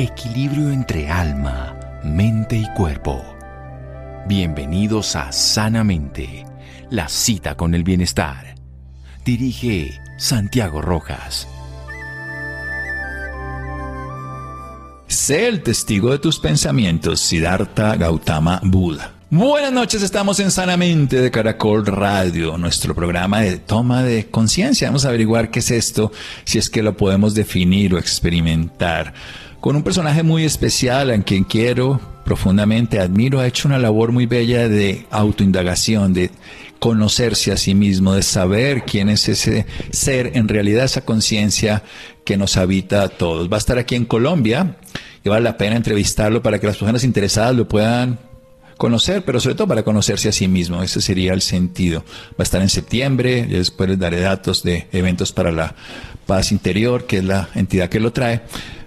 equilibrio entre alma, mente y cuerpo. Bienvenidos a Sanamente, la cita con el bienestar. Dirige Santiago Rojas. Sé el testigo de tus pensamientos, Siddhartha Gautama Buda. Buenas noches, estamos en Sanamente de Caracol Radio, nuestro programa de toma de conciencia. Vamos a averiguar qué es esto, si es que lo podemos definir o experimentar. Con un personaje muy especial, en quien quiero profundamente admiro, ha hecho una labor muy bella de autoindagación, de conocerse a sí mismo, de saber quién es ese ser, en realidad esa conciencia que nos habita a todos. Va a estar aquí en Colombia y vale la pena entrevistarlo para que las personas interesadas lo puedan conocer, pero sobre todo para conocerse a sí mismo. Ese sería el sentido. Va a estar en septiembre, y después les daré datos de eventos para la paz interior, que es la entidad que lo trae.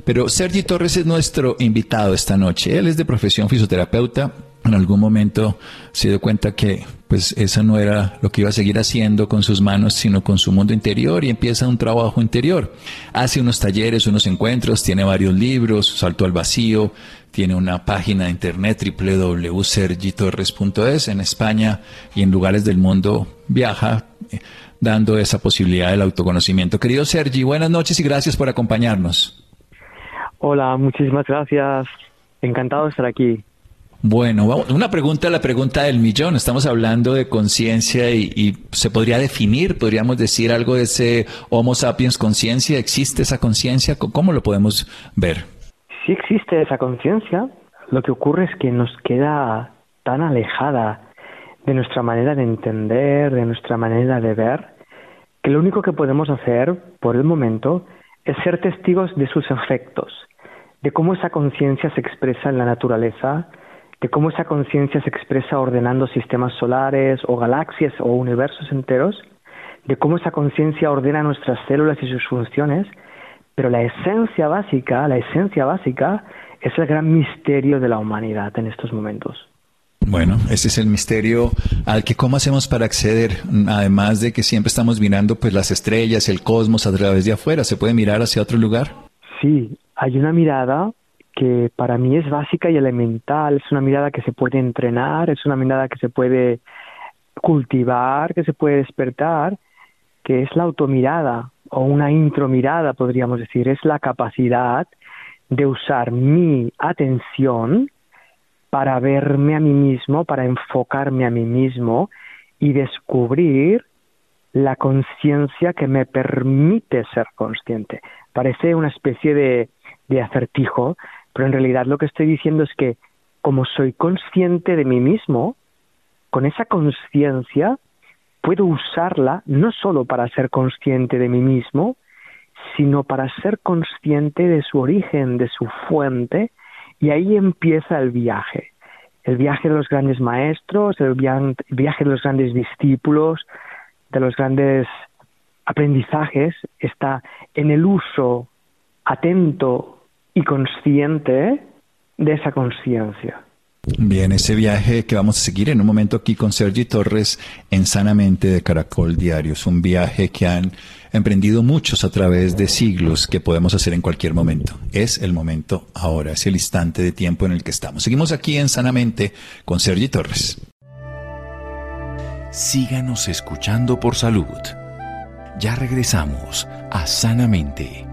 Pero Sergi Torres es nuestro invitado esta noche. Él es de profesión fisioterapeuta. En algún momento se dio cuenta que pues eso no era lo que iba a seguir haciendo con sus manos, sino con su mundo interior y empieza un trabajo interior. Hace unos talleres, unos encuentros, tiene varios libros, Salto al Vacío, tiene una página de internet www.sergitorres.es en España y en lugares del mundo viaja eh, dando esa posibilidad del autoconocimiento. Querido Sergi, buenas noches y gracias por acompañarnos. Hola, muchísimas gracias. Encantado de estar aquí. Bueno, una pregunta, la pregunta del millón. Estamos hablando de conciencia y, y, se podría definir, podríamos decir algo de ese Homo sapiens conciencia. ¿Existe esa conciencia? ¿Cómo lo podemos ver? sí existe esa conciencia, lo que ocurre es que nos queda tan alejada de nuestra manera de entender, de nuestra manera de ver, que lo único que podemos hacer por el momento es ser testigos de sus efectos, de cómo esa conciencia se expresa en la naturaleza, de cómo esa conciencia se expresa ordenando sistemas solares o galaxias o universos enteros, de cómo esa conciencia ordena nuestras células y sus funciones, pero la esencia básica, la esencia básica es el gran misterio de la humanidad en estos momentos. Bueno, ese es el misterio al que cómo hacemos para acceder, además de que siempre estamos mirando pues las estrellas, el cosmos a través de afuera, ¿se puede mirar hacia otro lugar? Sí, hay una mirada que para mí es básica y elemental, es una mirada que se puede entrenar, es una mirada que se puede cultivar, que se puede despertar, que es la automirada, o una intromirada, podríamos decir, es la capacidad de usar mi atención para verme a mí mismo, para enfocarme a mí mismo y descubrir la conciencia que me permite ser consciente. Parece una especie de, de acertijo, pero en realidad lo que estoy diciendo es que como soy consciente de mí mismo, con esa conciencia puedo usarla no solo para ser consciente de mí mismo, sino para ser consciente de su origen, de su fuente, y ahí empieza el viaje. El viaje de los grandes maestros, el viaje de los grandes discípulos, de los grandes aprendizajes, está en el uso atento y consciente de esa conciencia. Bien, ese viaje que vamos a seguir en un momento aquí con Sergi Torres en Sanamente de Caracol Diario. Es un viaje que han emprendido muchos a través de siglos que podemos hacer en cualquier momento. Es el momento ahora, es el instante de tiempo en el que estamos. Seguimos aquí en Sanamente con Sergi Torres. Síganos escuchando por salud. Ya regresamos a Sanamente.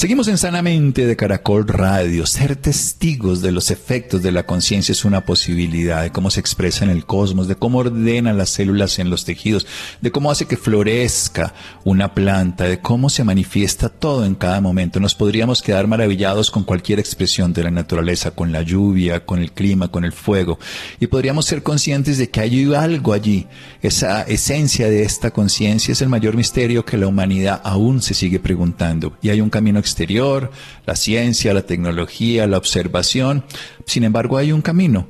Seguimos en Sanamente de Caracol Radio. Ser testigos de los efectos de la conciencia es una posibilidad, de cómo se expresa en el cosmos, de cómo ordena las células en los tejidos, de cómo hace que florezca una planta, de cómo se manifiesta todo en cada momento. Nos podríamos quedar maravillados con cualquier expresión de la naturaleza, con la lluvia, con el clima, con el fuego. Y podríamos ser conscientes de que hay algo allí. Esa esencia de esta conciencia es el mayor misterio que la humanidad aún se sigue preguntando. Y hay un camino exterior, la ciencia, la tecnología, la observación. Sin embargo, hay un camino,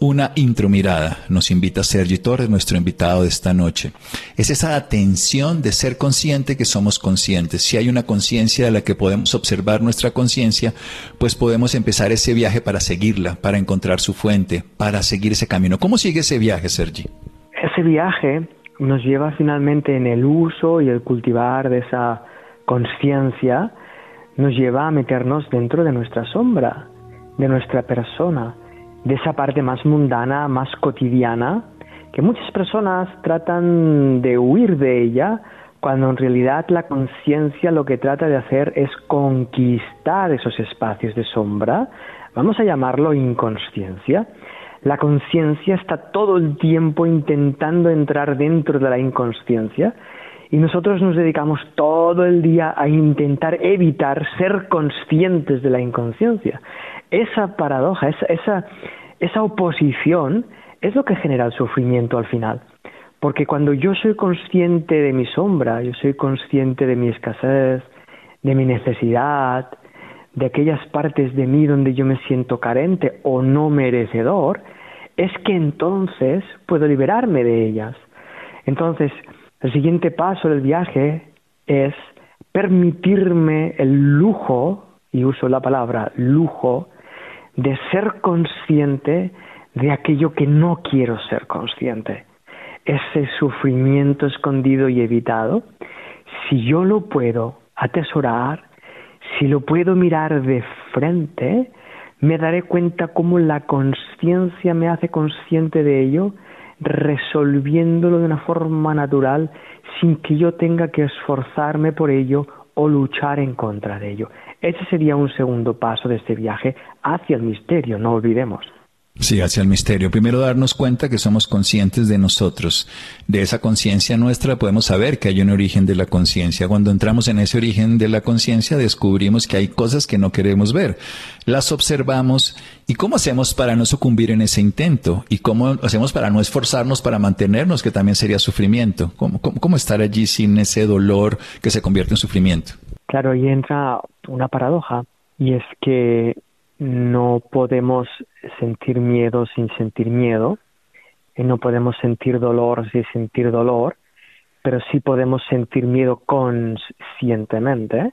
una intromirada, nos invita Sergi Torres, nuestro invitado de esta noche. Es esa atención de ser consciente que somos conscientes. Si hay una conciencia de la que podemos observar nuestra conciencia, pues podemos empezar ese viaje para seguirla, para encontrar su fuente, para seguir ese camino. ¿Cómo sigue ese viaje, Sergi? Ese viaje nos lleva finalmente en el uso y el cultivar de esa conciencia, nos lleva a meternos dentro de nuestra sombra, de nuestra persona, de esa parte más mundana, más cotidiana, que muchas personas tratan de huir de ella, cuando en realidad la conciencia lo que trata de hacer es conquistar esos espacios de sombra, vamos a llamarlo inconsciencia. La conciencia está todo el tiempo intentando entrar dentro de la inconsciencia y nosotros nos dedicamos todo el día a intentar evitar ser conscientes de la inconsciencia. Esa paradoja, esa, esa, esa oposición es lo que genera el sufrimiento al final. Porque cuando yo soy consciente de mi sombra, yo soy consciente de mi escasez, de mi necesidad, de aquellas partes de mí donde yo me siento carente o no merecedor, es que entonces puedo liberarme de ellas. Entonces, el siguiente paso del viaje es permitirme el lujo, y uso la palabra lujo, de ser consciente de aquello que no quiero ser consciente. Ese sufrimiento escondido y evitado, si yo lo puedo atesorar, si lo puedo mirar de frente, me daré cuenta cómo la conciencia me hace consciente de ello resolviéndolo de una forma natural sin que yo tenga que esforzarme por ello o luchar en contra de ello. Ese sería un segundo paso de este viaje hacia el misterio, no olvidemos. Sí, hacia el misterio. Primero darnos cuenta que somos conscientes de nosotros. De esa conciencia nuestra podemos saber que hay un origen de la conciencia. Cuando entramos en ese origen de la conciencia descubrimos que hay cosas que no queremos ver. Las observamos y cómo hacemos para no sucumbir en ese intento y cómo hacemos para no esforzarnos para mantenernos, que también sería sufrimiento. ¿Cómo, cómo, cómo estar allí sin ese dolor que se convierte en sufrimiento? Claro, ahí entra una paradoja y es que no podemos sentir miedo sin sentir miedo, y no podemos sentir dolor sin sentir dolor, pero sí podemos sentir miedo conscientemente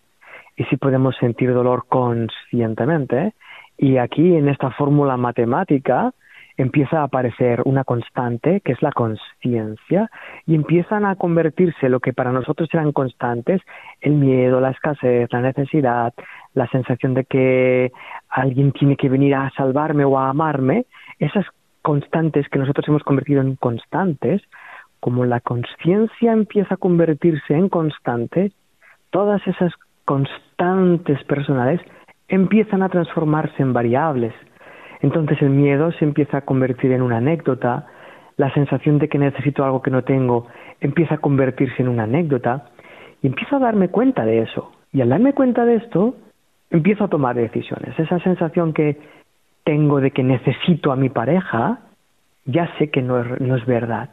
y sí podemos sentir dolor conscientemente. Y aquí en esta fórmula matemática empieza a aparecer una constante que es la conciencia y empiezan a convertirse lo que para nosotros eran constantes, el miedo, la escasez, la necesidad, la sensación de que alguien tiene que venir a salvarme o a amarme, esas constantes que nosotros hemos convertido en constantes, como la conciencia empieza a convertirse en constante, todas esas constantes personales empiezan a transformarse en variables entonces el miedo se empieza a convertir en una anécdota, la sensación de que necesito algo que no tengo empieza a convertirse en una anécdota y empiezo a darme cuenta de eso. Y al darme cuenta de esto, empiezo a tomar decisiones. Esa sensación que tengo de que necesito a mi pareja, ya sé que no es, no es verdad.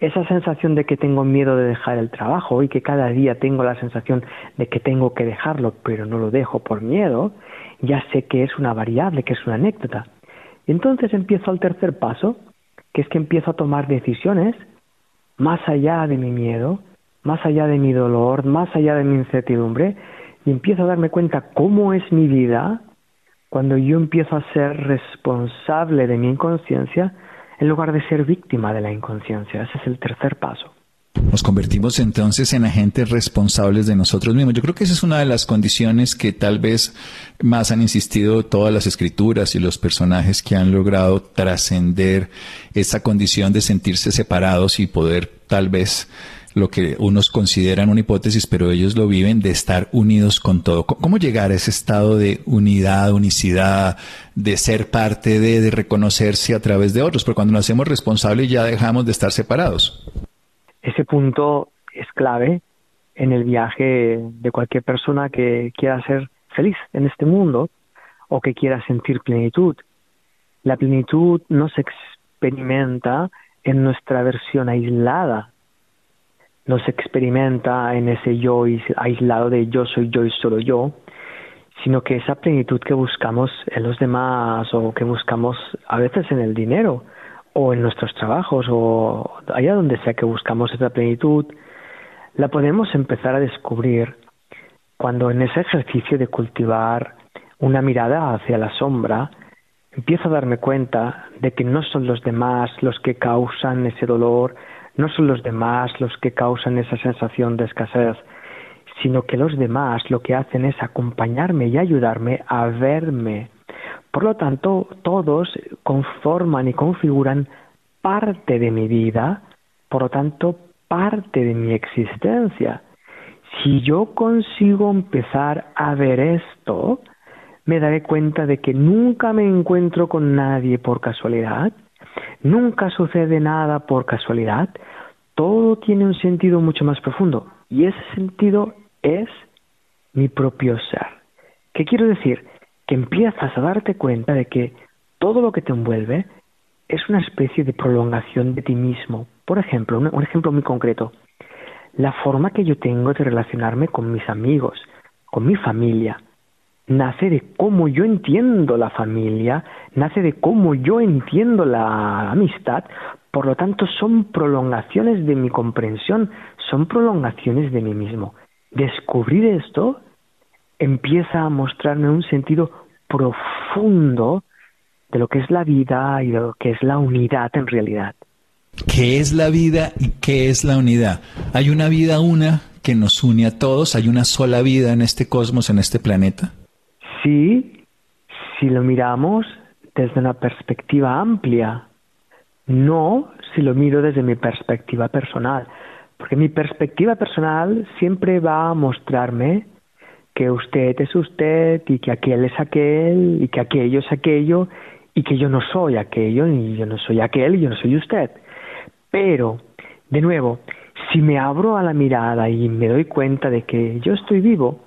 Esa sensación de que tengo miedo de dejar el trabajo y que cada día tengo la sensación de que tengo que dejarlo, pero no lo dejo por miedo, ya sé que es una variable, que es una anécdota. Entonces empiezo al tercer paso, que es que empiezo a tomar decisiones más allá de mi miedo, más allá de mi dolor, más allá de mi incertidumbre, y empiezo a darme cuenta cómo es mi vida cuando yo empiezo a ser responsable de mi inconsciencia en lugar de ser víctima de la inconsciencia. Ese es el tercer paso. Nos convertimos entonces en agentes responsables de nosotros mismos. Yo creo que esa es una de las condiciones que tal vez más han insistido todas las escrituras y los personajes que han logrado trascender esa condición de sentirse separados y poder tal vez lo que unos consideran una hipótesis, pero ellos lo viven de estar unidos con todo. ¿Cómo llegar a ese estado de unidad, unicidad, de ser parte de, de reconocerse a través de otros? Porque cuando nos hacemos responsables ya dejamos de estar separados. Ese punto es clave en el viaje de cualquier persona que quiera ser feliz en este mundo o que quiera sentir plenitud. La plenitud no se experimenta en nuestra versión aislada, no se experimenta en ese yo aislado de yo soy yo y solo yo, sino que esa plenitud que buscamos en los demás o que buscamos a veces en el dinero o en nuestros trabajos o allá donde sea que buscamos esa plenitud, la podemos empezar a descubrir cuando en ese ejercicio de cultivar una mirada hacia la sombra, empiezo a darme cuenta de que no son los demás los que causan ese dolor, no son los demás los que causan esa sensación de escasez, sino que los demás lo que hacen es acompañarme y ayudarme a verme. Por lo tanto, todos conforman y configuran parte de mi vida, por lo tanto, parte de mi existencia. Si yo consigo empezar a ver esto, me daré cuenta de que nunca me encuentro con nadie por casualidad, nunca sucede nada por casualidad, todo tiene un sentido mucho más profundo y ese sentido es mi propio ser. ¿Qué quiero decir? Que empiezas a darte cuenta de que todo lo que te envuelve es una especie de prolongación de ti mismo. Por ejemplo, un, ejemplo muy concreto, la forma que yo tengo de relacionarme con mis amigos, con mi familia, nace de cómo yo entiendo la familia, nace de cómo yo entiendo la amistad, por lo tanto son prolongaciones de mi comprensión, son prolongaciones de mí mismo. Descubrir esto empieza a mostrarme un sentido profundo de lo que es la vida y de lo que es la unidad en realidad. ¿Qué es la vida y qué es la unidad? Hay una vida una que nos une a todos, hay una sola vida en este cosmos, en este planeta. Sí, si lo miramos desde una perspectiva amplia, no si lo miro desde mi perspectiva personal, porque mi perspectiva personal siempre va a mostrarme que usted es usted y que aquel es aquel y que aquello es aquello y que yo no soy aquello y yo no soy aquel y yo no soy usted. Pero, de nuevo, si me abro a la mirada y me doy cuenta de que yo estoy vivo,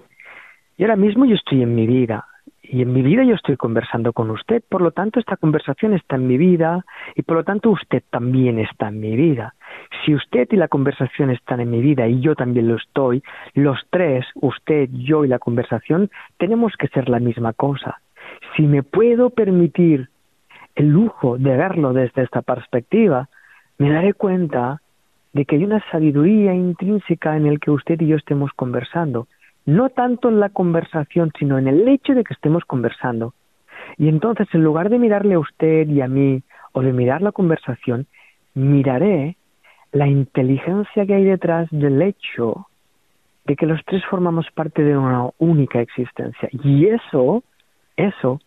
y ahora mismo yo estoy en mi vida, y en mi vida yo estoy conversando con usted, por lo tanto esta conversación está en mi vida y por lo tanto usted también está en mi vida. Si usted y la conversación están en mi vida y yo también lo estoy, los tres, usted, yo y la conversación, tenemos que ser la misma cosa. Si me puedo permitir el lujo de verlo desde esta perspectiva, me daré cuenta de que hay una sabiduría intrínseca en el que usted y yo estemos conversando, no tanto en la conversación, sino en el hecho de que estemos conversando. Y entonces, en lugar de mirarle a usted y a mí, o de mirar la conversación, miraré la inteligencia que hay detrás del hecho de que los tres formamos parte de una única existencia. Y eso, eso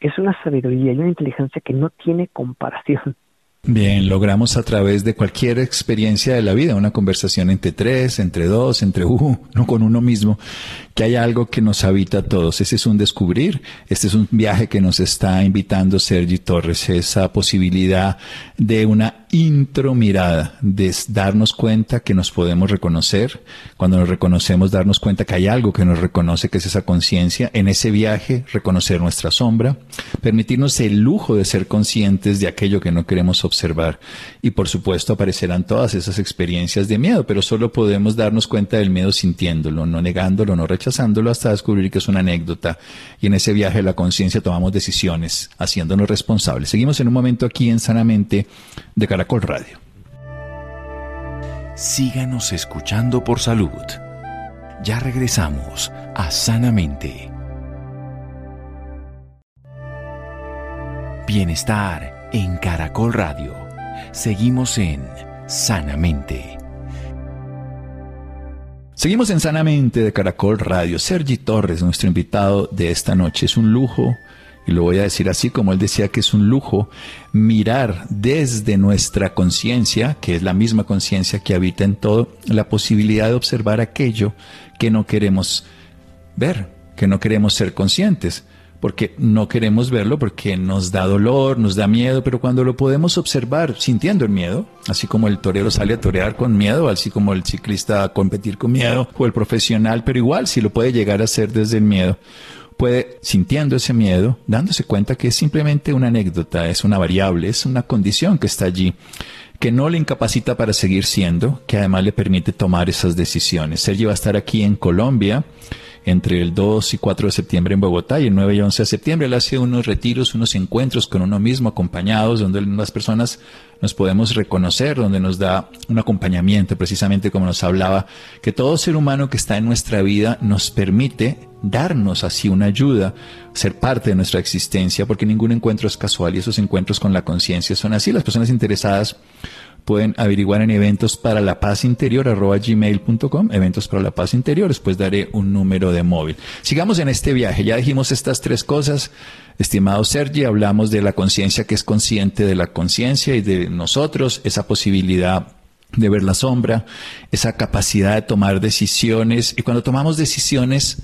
es una sabiduría y una inteligencia que no tiene comparación. Bien, logramos a través de cualquier experiencia de la vida, una conversación entre tres, entre dos, entre uno, con uno mismo, que hay algo que nos habita a todos. Ese es un descubrir, este es un viaje que nos está invitando Sergi Torres, esa posibilidad de una intromirada, de darnos cuenta que nos podemos reconocer. Cuando nos reconocemos, darnos cuenta que hay algo que nos reconoce, que es esa conciencia. En ese viaje, reconocer nuestra sombra, permitirnos el lujo de ser conscientes de aquello que no queremos observar. Y por supuesto, aparecerán todas esas experiencias de miedo, pero solo podemos darnos cuenta del miedo sintiéndolo, no negándolo, no rechazándolo hasta descubrir que es una anécdota. Y en ese viaje de la conciencia tomamos decisiones, haciéndonos responsables. Seguimos en un momento aquí en Sanamente de Caracol Radio. Síganos escuchando por salud. Ya regresamos a Sanamente. Bienestar en Caracol Radio. Seguimos en Sanamente. Seguimos en Sanamente de Caracol Radio. Sergi Torres, nuestro invitado de esta noche. Es un lujo lo voy a decir así como él decía que es un lujo, mirar desde nuestra conciencia, que es la misma conciencia que habita en todo, la posibilidad de observar aquello que no queremos ver, que no queremos ser conscientes, porque no queremos verlo porque nos da dolor, nos da miedo, pero cuando lo podemos observar sintiendo el miedo, así como el torero sale a torear con miedo, así como el ciclista a competir con miedo, o el profesional, pero igual si lo puede llegar a hacer desde el miedo, puede, sintiendo ese miedo, dándose cuenta que es simplemente una anécdota, es una variable, es una condición que está allí, que no le incapacita para seguir siendo, que además le permite tomar esas decisiones. Sergio va a estar aquí en Colombia entre el 2 y 4 de septiembre en Bogotá y el 9 y 11 de septiembre. Él hace unos retiros, unos encuentros con uno mismo, acompañados, donde las personas nos podemos reconocer, donde nos da un acompañamiento, precisamente como nos hablaba, que todo ser humano que está en nuestra vida nos permite darnos así una ayuda, ser parte de nuestra existencia, porque ningún encuentro es casual y esos encuentros con la conciencia son así. Las personas interesadas pueden averiguar en eventos para la paz interior gmail.com, eventos para la paz interior, después daré un número de móvil. Sigamos en este viaje, ya dijimos estas tres cosas, estimado Sergi, hablamos de la conciencia que es consciente de la conciencia y de nosotros, esa posibilidad de ver la sombra, esa capacidad de tomar decisiones. Y cuando tomamos decisiones,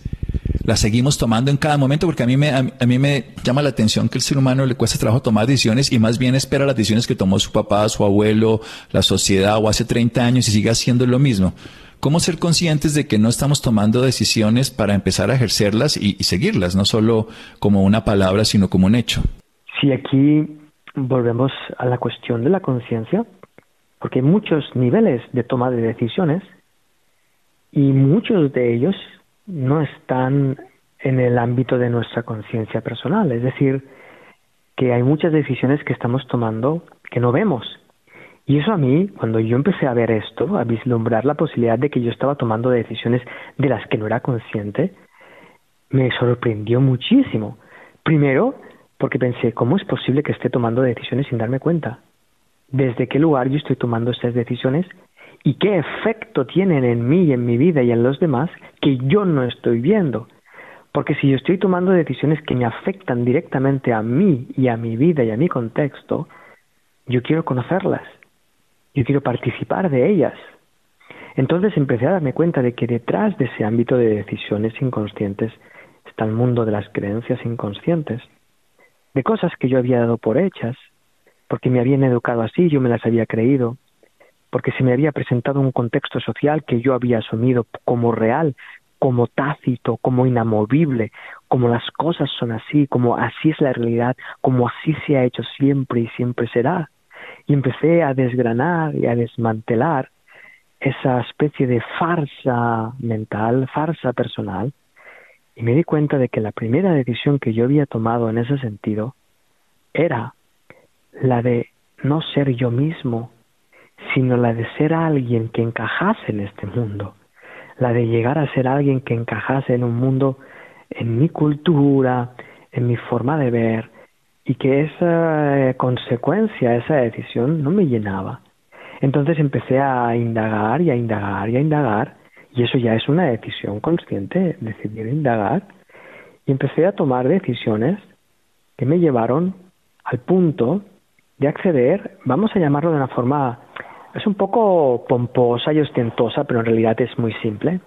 la seguimos tomando en cada momento porque a mí me, a, mí me llama la atención que el ser humano le cuesta trabajo tomar decisiones y más bien espera las decisiones que tomó su papá, su abuelo, la sociedad o hace 30 años y sigue haciendo lo mismo. ¿Cómo ser conscientes de que no estamos tomando decisiones para empezar a ejercerlas y, seguirlas, no solo como una palabra, sino como un hecho? Sí, aquí volvemos a la cuestión de la conciencia, porque hay muchos niveles de toma de decisiones y muchos de ellos no están en el ámbito de nuestra conciencia personal. Es decir, que hay muchas decisiones que estamos tomando que no vemos. Y eso a mí, cuando yo empecé a ver esto, a vislumbrar la posibilidad de que yo estaba tomando decisiones de las que no era consciente, me sorprendió muchísimo. Primero, porque pensé, ¿cómo es posible que esté tomando decisiones sin darme cuenta? ¿Desde qué lugar yo estoy tomando estas decisiones y qué efecto tienen en mí y en mi vida y en los demás que yo no estoy viendo. Porque si yo estoy tomando decisiones que me afectan directamente a mí y a mi vida y a mi contexto, yo quiero conocerlas, yo quiero participar de ellas. Entonces empecé a darme cuenta de que detrás de ese ámbito de decisiones inconscientes está el mundo de las creencias inconscientes, de cosas que yo había dado por hechas, porque me habían educado así, yo me las había creído, porque se me había presentado un contexto social que yo había asumido como real, como tácito, como inamovible, como las cosas son así, como así es la realidad, como así se ha hecho siempre y siempre será. Y empecé a desgranar y a desmantelar esa especie de farsa mental, farsa personal, y me di cuenta de que la primera decisión que yo había tomado en ese sentido era la de no ser yo mismo, sino la de ser alguien que encajase en este mundo, la de llegar a ser alguien que encajase en un mundo, en mi cultura, en mi forma de ver, y que esa eh, consecuencia, esa decisión no me llenaba. Entonces empecé a indagar y a indagar y a indagar, y eso ya es una decisión consciente, decidir indagar, y empecé a tomar decisiones que me llevaron al punto de acceder, vamos a llamarlo de una forma es un poco pomposa y ostentosa, pero en realidad es muy simple.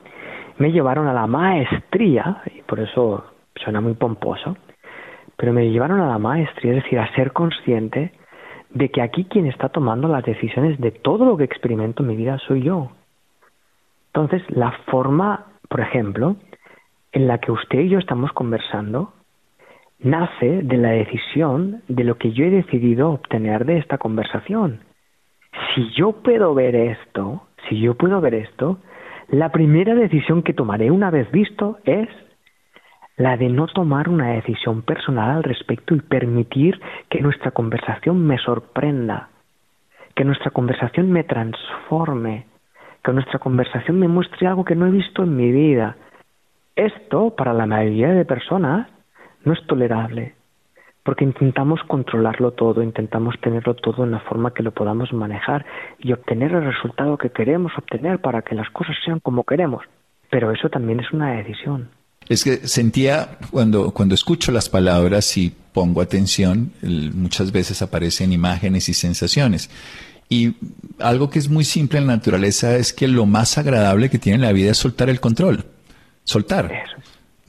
Me llevaron a la maestría, y por eso suena muy pomposo, pero me llevaron a la maestría, es decir, a ser consciente de que aquí quien está tomando las decisiones de todo lo que experimento en mi vida soy yo. Entonces, la forma, por ejemplo, en la que usted y yo estamos conversando, nace de la decisión de lo que yo he decidido obtener de esta conversación si yo puedo ver esto, si yo puedo ver esto, la primera decisión que tomaré una vez visto es la de no tomar una decisión personal al respecto y permitir que nuestra conversación me sorprenda, que nuestra conversación me transforme, que nuestra conversación me muestre algo que no he visto en mi vida. Esto, para la mayoría de personas, no es tolerable porque intentamos controlarlo todo, intentamos tenerlo todo en la forma que lo podamos manejar y obtener el resultado que queremos obtener para que las cosas sean como queremos. Pero eso también es una decisión. Es que sentía cuando, cuando escucho las palabras y pongo atención, muchas veces aparecen imágenes y sensaciones. Y algo que es muy simple en la naturaleza es que lo más agradable que tiene la vida es soltar el control. Soltar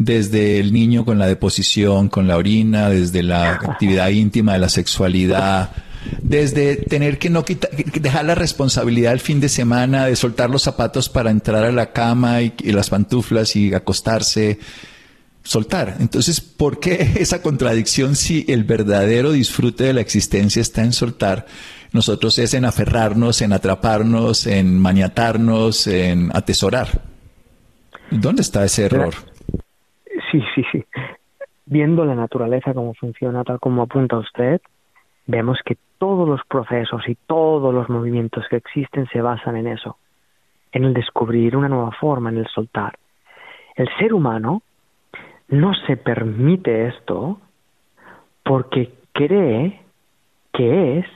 desde el niño con la deposición, con la orina, desde la actividad íntima de la sexualidad, desde tener que no quitar, dejar la responsabilidad el fin de semana, de soltar los zapatos para entrar a la cama y, las pantuflas y acostarse, soltar. Entonces, ¿por qué esa contradicción si el verdadero disfrute de la existencia está en soltar? Nosotros es en aferrarnos, en atraparnos, en maniatarnos, en atesorar. ¿Dónde está ese error? Sí, sí, sí. Viendo la naturaleza como funciona, tal como apunta usted, vemos que todos los procesos y todos los movimientos que existen se basan en eso, en el descubrir una nueva forma, en el soltar. El ser humano no se permite esto porque cree que es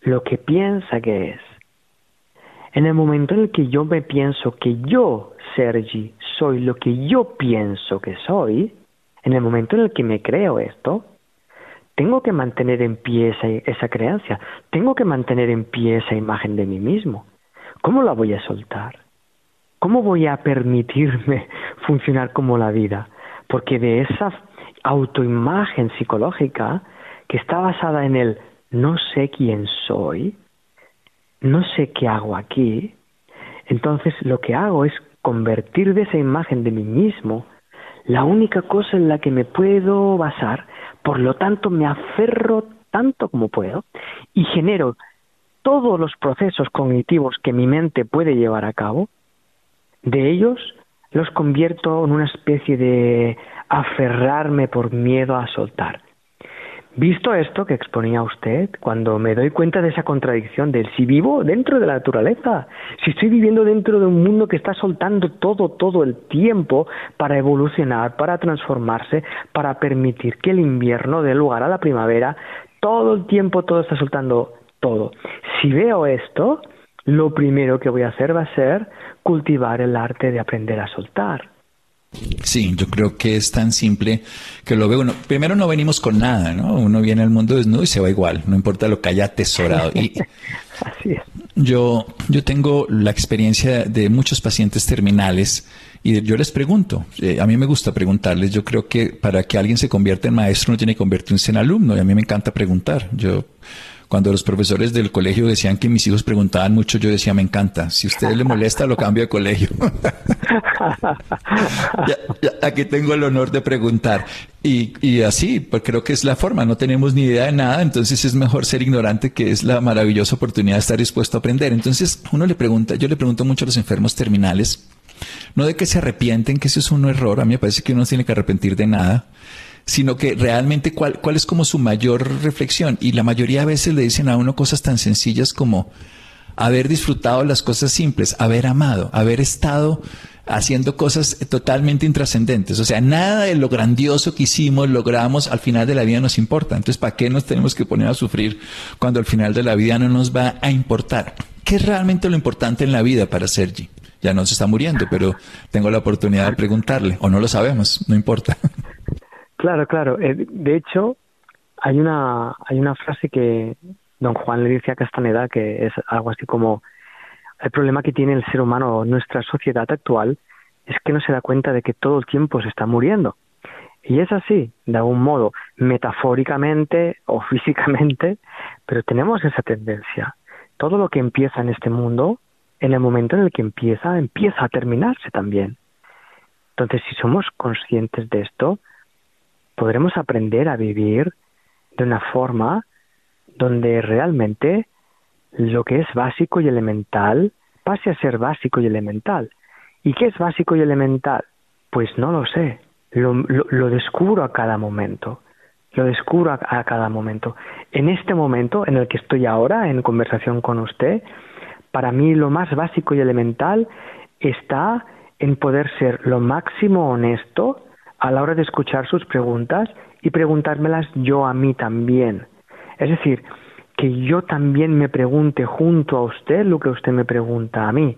lo que piensa que es. En el momento en el que yo me pienso que yo, Sergi, soy lo que yo pienso que soy, en el momento en el que me creo esto, tengo que mantener en pie esa, esa creencia, tengo que mantener en pie esa imagen de mí mismo. ¿Cómo la voy a soltar? ¿Cómo voy a permitirme funcionar como la vida? Porque de esa autoimagen psicológica que está basada en el no sé quién soy, no sé qué hago aquí, entonces lo que hago es convertir de esa imagen de mí mismo la única cosa en la que me puedo basar, por lo tanto me aferro tanto como puedo y genero todos los procesos cognitivos que mi mente puede llevar a cabo, de ellos los convierto en una especie de aferrarme por miedo a soltar. Visto esto que exponía usted, cuando me doy cuenta de esa contradicción del si vivo dentro de la naturaleza, si estoy viviendo dentro de un mundo que está soltando todo, todo el tiempo para evolucionar, para transformarse, para permitir que el invierno dé lugar a la primavera, todo el tiempo todo está soltando todo. Si veo esto, lo primero que voy a hacer va a ser cultivar el arte de aprender a soltar Sí, yo creo que es tan simple que lo veo. Uno, primero no venimos con nada, ¿no? Uno viene al mundo desnudo y se va igual, no importa lo que haya atesorado. Y Así es. Yo, yo tengo la experiencia de muchos pacientes terminales y yo les pregunto, eh, a mí me gusta preguntarles, yo creo que para que alguien se convierta en maestro no tiene que convertirse en alumno y a mí me encanta preguntar. Yo cuando los profesores del colegio decían que mis hijos preguntaban mucho, yo decía, me encanta. Si a usted le molesta, lo cambio de colegio. aquí tengo el honor de preguntar. Y, y así, pues creo que es la forma. No tenemos ni idea de nada, entonces es mejor ser ignorante, que es la maravillosa oportunidad de estar dispuesto a aprender. Entonces, uno le pregunta, yo le pregunto mucho a los enfermos terminales, no de que se arrepienten, que eso es un error. A mí me parece que uno no tiene que arrepentir de nada sino que realmente cuál, cuál es como su mayor reflexión. Y la mayoría de veces le dicen a uno cosas tan sencillas como haber disfrutado las cosas simples, haber amado, haber estado haciendo cosas totalmente intrascendentes. O sea, nada de lo grandioso que hicimos, logramos, al final de la vida nos importa. Entonces, ¿para qué nos tenemos que poner a sufrir cuando al final de la vida no nos va a importar? ¿Qué es realmente lo importante en la vida para Sergi? Ya no se está muriendo, pero tengo la oportunidad de preguntarle, o no lo sabemos, no importa. Claro, claro. Eh, de hecho, hay una, hay una frase que don Juan le dice a Castaneda que es algo así como el problema que tiene el ser humano, nuestra sociedad actual, es que no se da cuenta de que todo el tiempo se está muriendo. Y es así, de algún modo, metafóricamente o físicamente, pero tenemos esa tendencia. Todo lo que empieza en este mundo, en el momento en el que empieza, empieza a terminarse también. Entonces, si somos conscientes de esto, podremos aprender a vivir de una forma donde realmente lo que es básico y elemental pase a ser básico y elemental. ¿Y qué es básico y elemental? Pues no lo sé. Lo, lo, descubro a cada momento. Lo descubro a, a, cada momento. En este momento en el que estoy ahora en conversación con usted, para mí lo más básico y elemental está en poder ser lo máximo honesto a la hora de escuchar sus preguntas y preguntármelas yo a mí también. Es decir, que yo también me pregunte junto a usted lo que usted me pregunta a mí.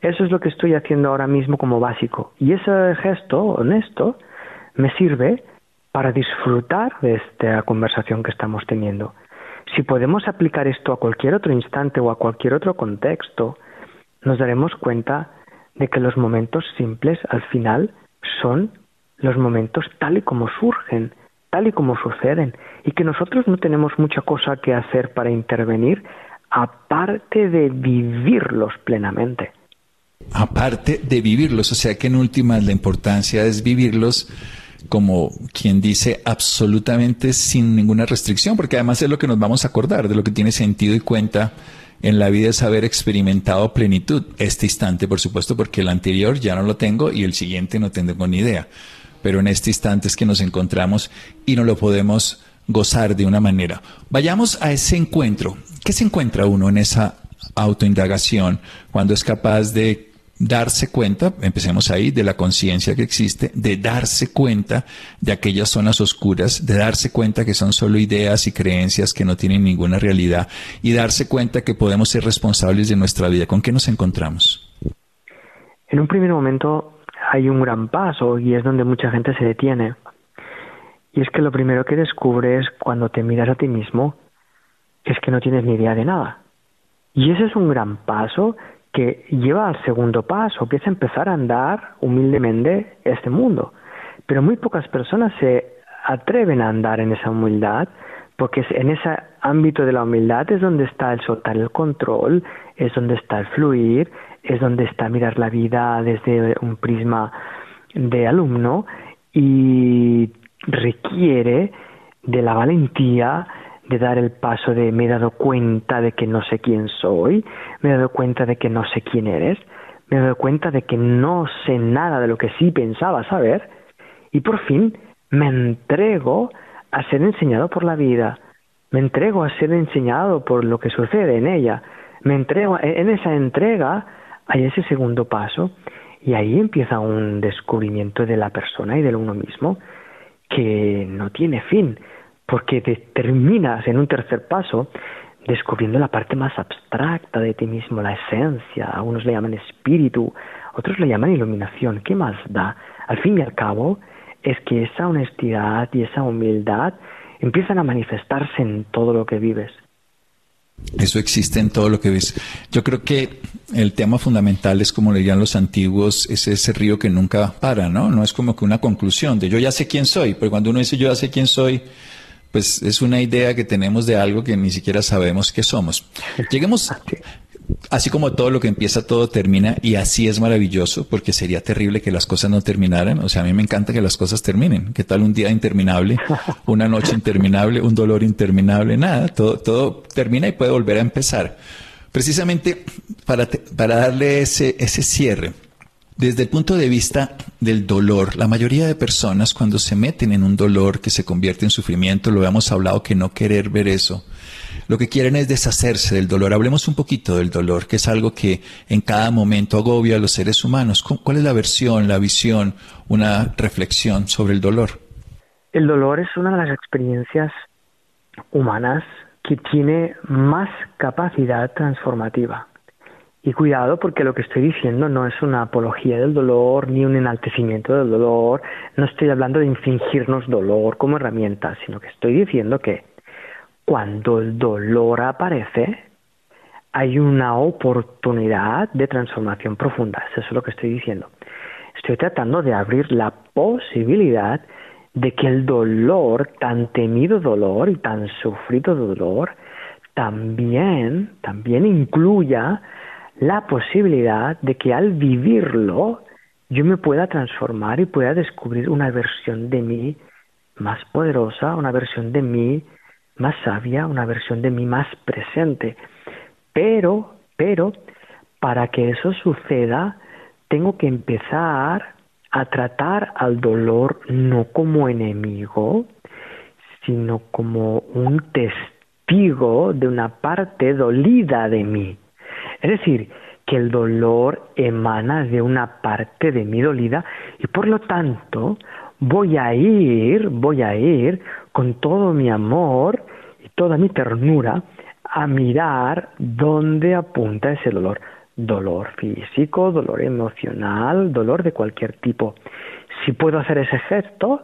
Eso es lo que estoy haciendo ahora mismo como básico. Y ese gesto honesto me sirve para disfrutar de esta conversación que estamos teniendo. Si podemos aplicar esto a cualquier otro instante o a cualquier otro contexto, nos daremos cuenta de que los momentos simples al final son los momentos tal y como surgen, tal y como suceden, y que nosotros no tenemos mucha cosa que hacer para intervenir, aparte de vivirlos plenamente. Aparte de vivirlos, o sea que en última la importancia es vivirlos como quien dice absolutamente sin ninguna restricción, porque además es lo que nos vamos a acordar, de lo que tiene sentido y cuenta en la vida es haber experimentado plenitud. Este instante, por supuesto, porque el anterior ya no lo tengo y el siguiente no tengo ni idea pero en este instante es que nos encontramos y no lo podemos gozar de una manera. Vayamos a ese encuentro. ¿Qué se encuentra uno en esa autoindagación cuando es capaz de darse cuenta, empecemos ahí, de la conciencia que existe, de darse cuenta de aquellas zonas oscuras, de darse cuenta que son solo ideas y creencias que no tienen ninguna realidad y darse cuenta que podemos ser responsables de nuestra vida. ¿Con qué nos encontramos? En un primer momento hay un gran paso y es donde mucha gente se detiene. Y es que lo primero que descubres cuando te miras a ti mismo es que no tienes ni idea de nada. Y ese es un gran paso que lleva al segundo paso, que es empezar a andar humildemente este mundo. Pero muy pocas personas se atreven a andar en esa humildad, porque en ese ámbito de la humildad es donde está el soltar el control, es donde está el fluir, es donde está mirar la vida desde un prisma de alumno y requiere de la valentía de dar el paso de me he dado cuenta de que no sé quién soy, me he dado cuenta de que no sé quién eres, me he dado cuenta de que no sé nada de lo que sí pensaba saber, y por fin me entrego a ser enseñado por la vida, me entrego a ser enseñado por lo que sucede en ella, me entrego, en esa entrega hay ese segundo paso, y ahí empieza un descubrimiento de la persona y de uno mismo que no tiene fin, porque te terminas en un tercer paso descubriendo la parte más abstracta de ti mismo, la esencia, a unos le llaman espíritu, otros le llaman iluminación, ¿qué más da? Al fin y al cabo, es que esa honestidad y esa humildad empiezan a manifestarse en todo lo que vives. Eso existe en todo lo que ves. Yo creo que el tema fundamental es, como leían los antiguos, es ese río que nunca para, ¿no? No es como que una conclusión de yo ya sé quién soy, pero cuando uno dice yo ya sé quién soy, pues es una idea que tenemos de algo que ni siquiera sabemos qué somos. Lleguemos, así como todo lo que empieza, todo termina, y así es maravilloso, porque sería terrible que las cosas no terminaran. O sea, a mí me encanta que las cosas terminen. ¿Qué tal un día interminable, una noche interminable, un dolor interminable? Nada, todo, todo termina y puede volver a empezar. Precisamente para, para darle ese, ese cierre desde el punto de vista del dolor, la mayoría de personas cuando se meten en un dolor que se convierte en sufrimiento, lo hemos hablado que no querer ver eso, lo que quieren es deshacerse del dolor. Hablemos un poquito del dolor, que es algo que en cada momento agobia a los seres humanos. ¿Cuál es la versión, la visión, una reflexión sobre el dolor? El dolor es una de las experiencias humanas que tiene más capacidad transformativa. Y cuidado porque lo que estoy diciendo no es una apología del dolor ni un enaltecimiento del dolor, no estoy hablando de infringirnos dolor como herramienta, sino que estoy diciendo que cuando el dolor aparece, hay una oportunidad de transformación profunda. Eso es lo que estoy diciendo. Estoy tratando de abrir la posibilidad de que el dolor, tan temido dolor y tan sufrido dolor, también, también incluya la posibilidad de que al vivirlo yo me pueda transformar y pueda descubrir una versión de mí más poderosa, una versión de mí más sabia, una versión de mí más presente. Pero, pero, para que eso suceda, tengo que empezar a tratar al dolor no como enemigo, sino como un testigo de una parte dolida de mí. Es decir, que el dolor emana de una parte de mi dolida y por lo tanto voy a ir, voy a ir con todo mi amor y toda mi ternura a mirar dónde apunta ese dolor. Dolor físico, dolor emocional, dolor de cualquier tipo. Si puedo hacer ese gesto,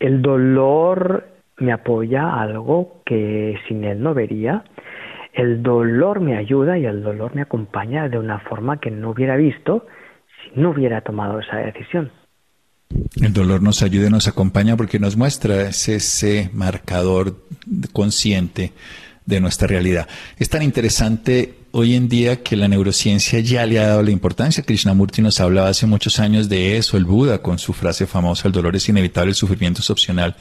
el dolor me apoya algo que sin él no vería el dolor me ayuda y el dolor me acompaña de una forma que no hubiera visto si no hubiera tomado esa decisión. El dolor nos ayuda y nos acompaña porque nos muestra ese marcador consciente de nuestra realidad. Es tan interesante hoy en día que la neurociencia ya le ha dado la importancia. Krishnamurti nos hablaba hace muchos años de eso, el Buda, con su frase famosa, el dolor es inevitable, el sufrimiento es opcional.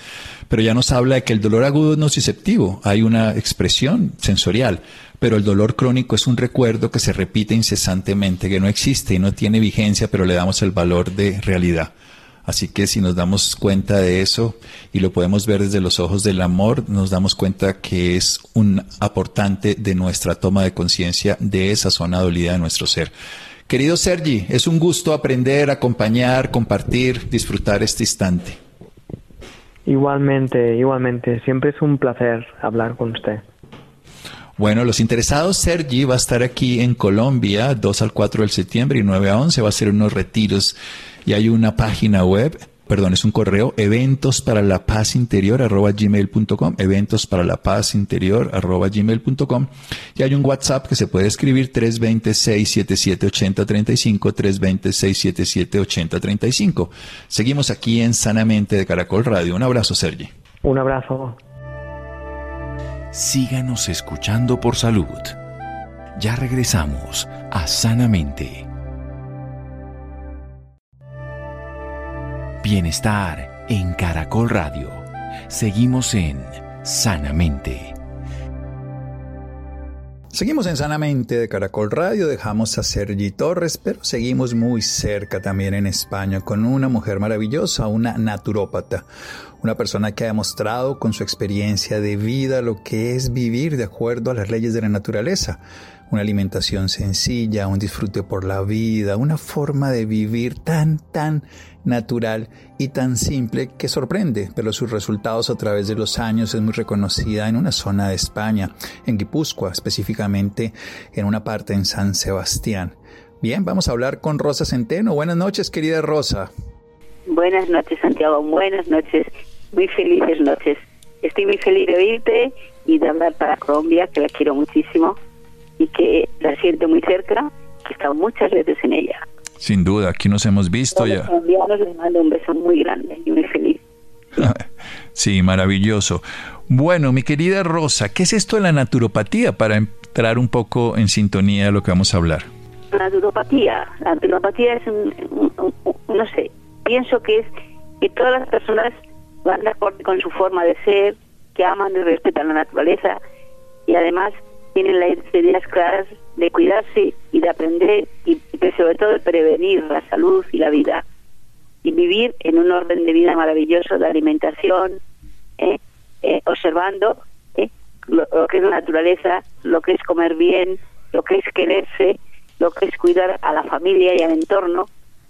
Pero ya nos habla de que el dolor agudo es nociceptivo, hay una expresión sensorial, pero el dolor crónico es un recuerdo que se repite incesantemente, que no existe y no tiene vigencia, pero le damos el valor de realidad. Así que si nos damos cuenta de eso y lo podemos ver desde los ojos del amor, nos damos cuenta que es un aportante de nuestra toma de conciencia de esa zona dolida de nuestro ser. Querido Sergi, es un gusto aprender, acompañar, compartir, disfrutar este instante. Igualmente, igualmente. Siempre es un placer hablar con usted. Bueno, los interesados, Sergi va a estar aquí en Colombia 2 al 4 de septiembre y 9 a 11. Va a hacer unos retiros y hay una página web perdón, es un correo, eventos para la paz interior arroba gmail.com, eventos para la paz interior arroba gmail.com y hay un WhatsApp que se puede escribir 320-677-8035, 320-677-8035. Seguimos aquí en Sanamente de Caracol Radio. Un abrazo, Sergi. Un abrazo. Síganos escuchando por salud. Ya regresamos a Sanamente. Bienestar en Caracol Radio. Seguimos en Sanamente. Seguimos en Sanamente de Caracol Radio, dejamos a Sergi Torres, pero seguimos muy cerca también en España con una mujer maravillosa, una naturópata, una persona que ha demostrado con su experiencia de vida lo que es vivir de acuerdo a las leyes de la naturaleza una alimentación sencilla, un disfrute por la vida, una forma de vivir tan, tan natural y tan simple que sorprende, pero sus resultados a través de los años es muy reconocida en una zona de España, en Guipúzcoa, específicamente en una parte en San Sebastián. Bien, vamos a hablar con Rosa Centeno. Buenas noches, querida Rosa. Buenas noches, Santiago. Buenas noches. Muy felices noches. Estoy muy feliz de oírte y de hablar para Colombia, que la quiero muchísimo y que la siento muy cerca, que he estado muchas veces en ella. Sin duda, aquí nos hemos visto ya. Los les mando un beso muy grande y muy feliz. sí, maravilloso. Bueno, mi querida Rosa, ¿qué es esto de la naturopatía para entrar un poco en sintonía de lo que vamos a hablar? La naturopatía, la naturopatía es un, no sé, pienso que es que todas las personas van de acuerdo con su forma de ser, que aman y respetan la naturaleza y además tienen las ideas claras de cuidarse y de aprender y, sobre todo de prevenir la salud y la vida y vivir en un orden de vida maravilloso de alimentación, ¿eh? Eh, observando ¿eh? lo, que es la naturaleza, lo que es comer bien, lo que es quererse, lo que es cuidar a la familia y al entorno,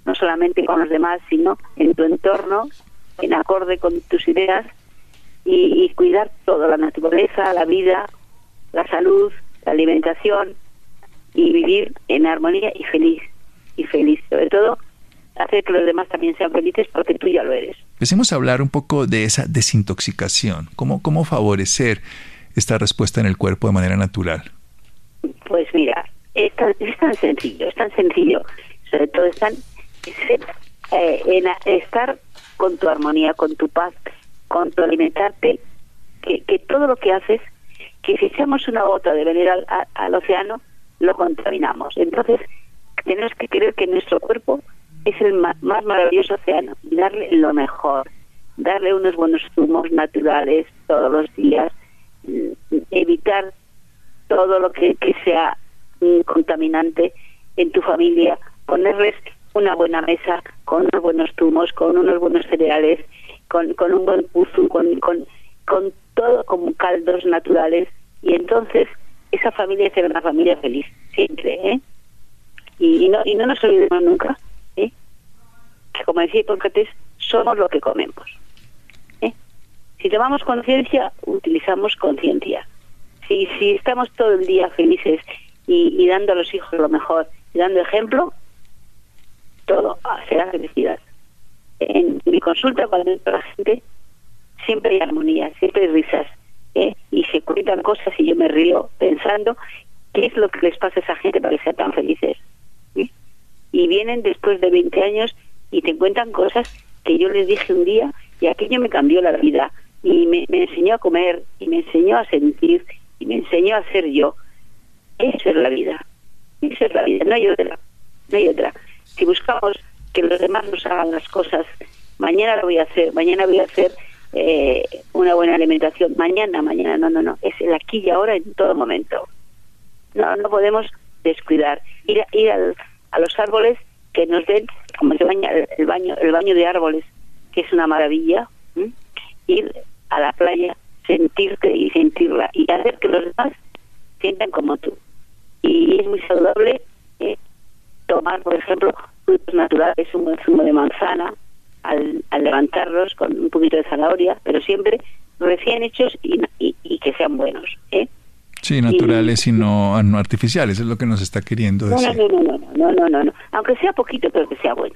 no solamente con los demás, sino en tu entorno, en acorde con tus ideas y, y cuidar todo, la naturaleza, la vida, la salud, la alimentación y vivir en armonía y feliz. Y feliz, sobre todo, hacer que los demás también sean felices porque tú ya lo eres. Empecemos a hablar un poco de esa desintoxicación. ¿Cómo, cómo favorecer esta respuesta en el cuerpo de manera natural? Pues mira, es tan, es tan sencillo, es tan sencillo. Sobre todo es tan, eh, en estar con tu armonía, con tu paz, con tu alimentarte, que, que todo lo que haces que si echamos una gota de venir al, océano, lo contaminamos. Entonces, tenemos que creer que nuestro cuerpo es el más, maravilloso océano darle lo mejor, darle unos buenos zumos naturales todos los días, mm, evitar todo lo que, sea mm, contaminante en tu familia, ponerles una buena mesa con unos buenos zumos, con unos buenos cereales, con, con un buen puzu, con, con, con todo como caldos naturales y entonces esa familia será una familia feliz siempre ¿eh? y, no y no nos olvidemos nunca ¿eh? que como decía Hipócrates somos lo que comemos ¿eh? si tomamos conciencia utilizamos conciencia si si estamos todo el día felices y, dando a los hijos lo mejor y dando ejemplo todo será felicidad en mi consulta cuando entra la gente siempre hay armonía, siempre hay risas, ¿eh? y se cuentan cosas y yo me río pensando qué es lo que les pasa a esa gente para que sean tan felices. Y vienen después de 20 años y te cuentan cosas que yo les dije un día y aquello me cambió la vida y me, enseñó a comer y me enseñó a sentir y me enseñó a ser yo. Eso es la vida. Eso es la vida, no hay otra. No hay otra. Si buscamos que los demás nos hagan las cosas, mañana lo voy a hacer, mañana voy a hacer eh, una buena alimentación mañana, mañana, no, no, no, es el aquí y ahora en todo momento. No, no podemos descuidar. Ir, ir a los árboles que nos den, como el baño, el baño, el baño de árboles, que es una maravilla, ir a la playa, sentirte y sentirla y hacer que los demás sientan como tú. Y es muy saludable eh, tomar, por ejemplo, frutos naturales, un zumo de manzana, al, al, levantarlos con un poquito de zanahoria, pero siempre recién hechos y, y, que sean buenos. ¿eh? Sí, naturales y, no, no, artificiales, es lo que nos está queriendo decir. No, no, no, no, no, no, no, aunque sea poquito, pero que sea bueno.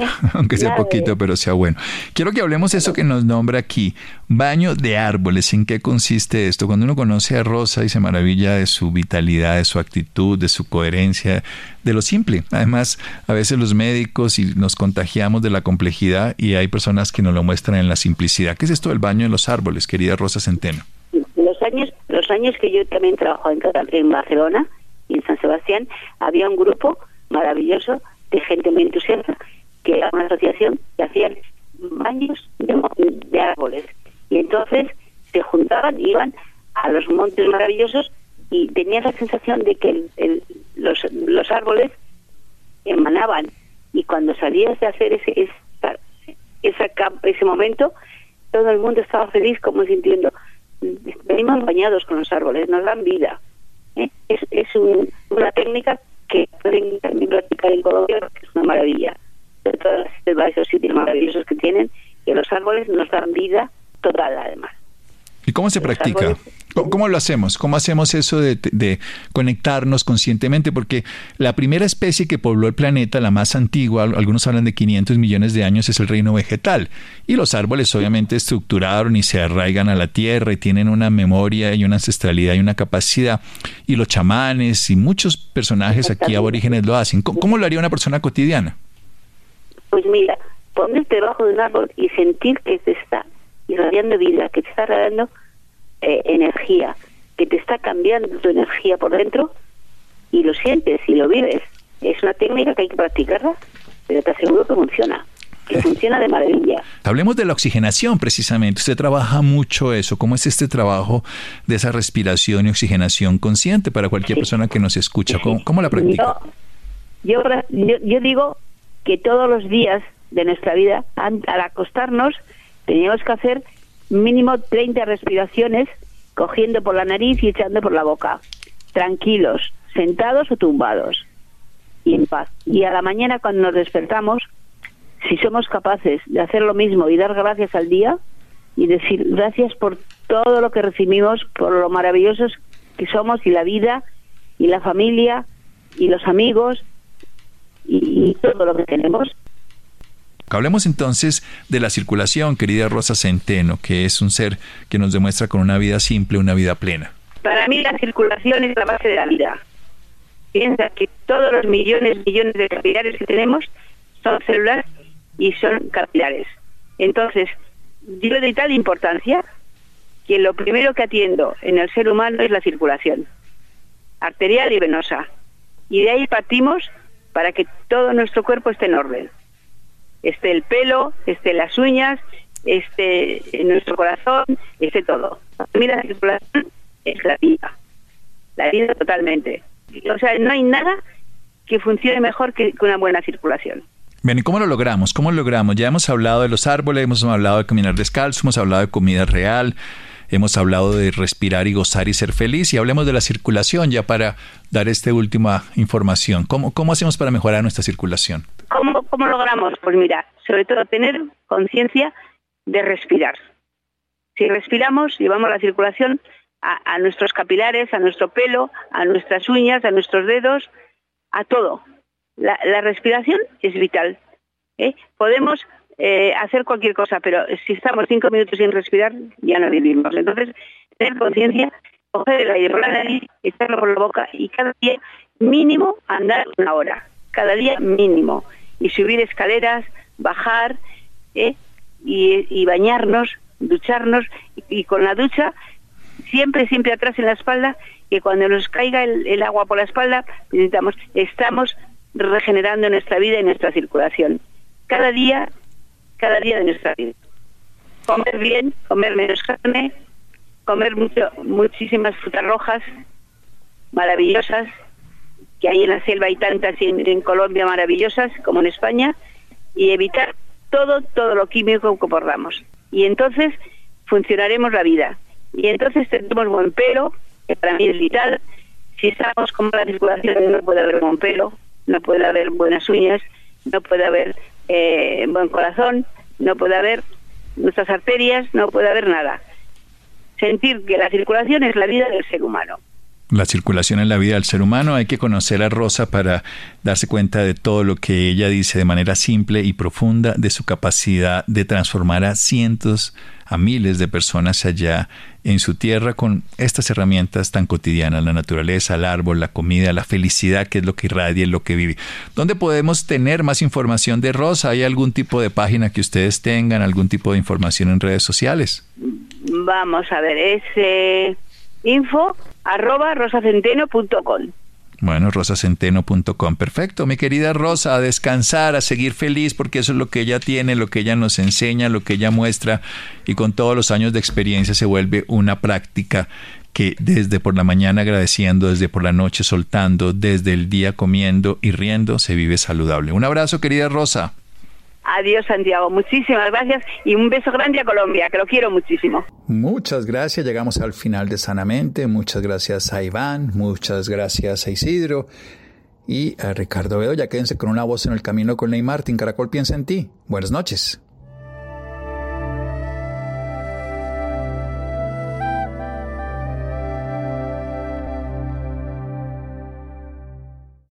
Aunque sea poquito, pero sea bueno. Quiero que hablemos de eso que nos nombra aquí, baño de árboles. ¿En qué consiste esto? Cuando uno conoce a Rosa y se maravilla de su vitalidad, de su actitud, de su coherencia, de lo simple. Además, a veces los médicos y nos contagiamos de la complejidad y hay personas que nos lo muestran en la simplicidad. ¿Qué es esto del baño en los árboles, querida Rosa Centeno? Los años, los años que yo también trabajo en, en Barcelona y en San Sebastián, había un grupo maravilloso de gente muy entusiasta que era una asociación que hacían baños de, árboles. Y entonces se juntaban, iban a los montes maravillosos y tenías la sensación de que los, los árboles emanaban. Y cuando salías de hacer ese, ese, ese momento, todo el mundo estaba feliz como sintiendo, venimos bañados con los árboles, nos dan vida. ¿eh? Es, es una técnica que pueden también practicar en Colombia, que es una maravilla de todos los sitios maravillosos que tienen, que los árboles nos dan vida total además. ¿Y cómo se practica? ¿Cómo, lo hacemos? ¿Cómo hacemos eso de, conectarnos conscientemente? Porque la primera especie que pobló el planeta, la más antigua, algunos hablan de 500 millones de años, es el reino vegetal. Y los árboles obviamente estructuraron y se arraigan a la tierra y tienen una memoria y una ancestralidad y una capacidad. Y los chamanes y muchos personajes aquí aborígenes lo hacen. cómo lo haría una persona cotidiana? Pues mira, ponerte debajo de un árbol y sentir que te está irradiando vida, que te está irradiando eh, energía, que te está cambiando tu energía por dentro y lo sientes y lo vives. Es una técnica que hay que practicarla, pero te aseguro que funciona. Que funciona de maravilla. Hablemos de la oxigenación precisamente. Usted trabaja mucho eso. ¿Cómo es este trabajo de esa respiración y oxigenación consciente para cualquier persona que nos escucha? ¿Cómo, la practica? yo, yo digo que todos los días de nuestra vida, al acostarnos, teníamos que hacer mínimo 30 respiraciones cogiendo por la nariz y echando por la boca, tranquilos, sentados o tumbados y en paz. Y a la mañana cuando nos despertamos, si somos capaces de hacer lo mismo y dar gracias al día y decir gracias por todo lo que recibimos, por lo maravillosos que somos y la vida y la familia y los amigos y, todo lo que tenemos. Hablemos entonces de la circulación, querida Rosa Centeno, que es un ser que nos demuestra con una vida simple, una vida plena. Para mí la circulación es la base de la vida. Piensa que todos los millones, millones de capilares que tenemos son células y son capilares. Entonces, digo de tal importancia que lo primero que atiendo en el ser humano es la circulación, arterial y venosa. Y de ahí partimos para que todo nuestro cuerpo esté en orden. Esté el pelo, esté las uñas, esté nuestro corazón, esté todo. Mira, la circulación es la vida. La vida totalmente. O sea, no hay nada que funcione mejor que una buena circulación. Bien, ¿y cómo lo logramos? ¿Cómo lo logramos? Ya hemos hablado de los árboles, hemos hablado de caminar descalzo, hemos hablado de comida real, hemos hablado de respirar y gozar y ser feliz y hablemos de la circulación ya para dar esta última información. ¿Cómo, cómo hacemos para mejorar nuestra circulación? ¿Cómo, cómo logramos? Pues mira, sobre todo tener conciencia de respirar. Si respiramos, llevamos la circulación a, nuestros capilares, a nuestro pelo, a nuestras uñas, a nuestros dedos, a todo. La, respiración es vital. ¿eh? Podemos eh, hacer cualquier cosa, pero si estamos cinco minutos sin respirar, ya no vivimos. Entonces, tener conciencia, coger el aire por la nariz, echarlo por la boca y cada día mínimo andar una hora. Cada día mínimo. Y subir escaleras, bajar ¿eh? y, bañarnos, ducharnos y, con la ducha siempre, siempre atrás en la espalda, que cuando nos caiga el, el agua por la espalda, necesitamos, estamos regenerando nuestra vida y nuestra circulación. Cada día cada día de nuestra vida. Comer bien, comer menos carne, comer mucho, muchísimas frutas rojas maravillosas, que hay en la selva hay tantas en, Colombia maravillosas como en España, y evitar todo, todo lo químico que podamos. Y entonces funcionaremos la vida. Y entonces tendremos buen pelo, que para mí es vital. Si estamos con la circulación no puede haber buen pelo, no puede haber buenas uñas, no puede haber eh, buen corazón, no puede haber nuestras arterias, no puede haber nada. Sentir que la circulación es la vida del ser humano la circulación en la vida del ser humano. Hay que conocer a Rosa para darse cuenta de todo lo que ella dice de manera simple y profunda, de su capacidad de transformar a cientos, a miles de personas allá en su tierra con estas herramientas tan cotidianas, la naturaleza, el árbol, la comida, la felicidad, que es lo que irradia, lo que vive. ¿Dónde podemos tener más información de Rosa? ¿Hay algún tipo de página que ustedes tengan, algún tipo de información en redes sociales? Vamos a ver, es eh, info arroba rosacenteno.com. Bueno, rosacenteno.com. Perfecto, mi querida Rosa, a descansar, a seguir feliz, porque eso es lo que ella tiene, lo que ella nos enseña, lo que ella muestra, y con todos los años de experiencia se vuelve una práctica que desde por la mañana agradeciendo, desde por la noche soltando, desde el día comiendo y riendo, se vive saludable. Un abrazo, querida Rosa. Adiós, Santiago. Muchísimas gracias y un beso grande a Colombia, que lo quiero muchísimo. Muchas gracias. Llegamos al final de Sanamente. Muchas gracias a Iván, muchas gracias a Isidro y a Ricardo Ya Quédense con una voz en el camino con Ney Martín. Caracol piensa en ti. Buenas noches.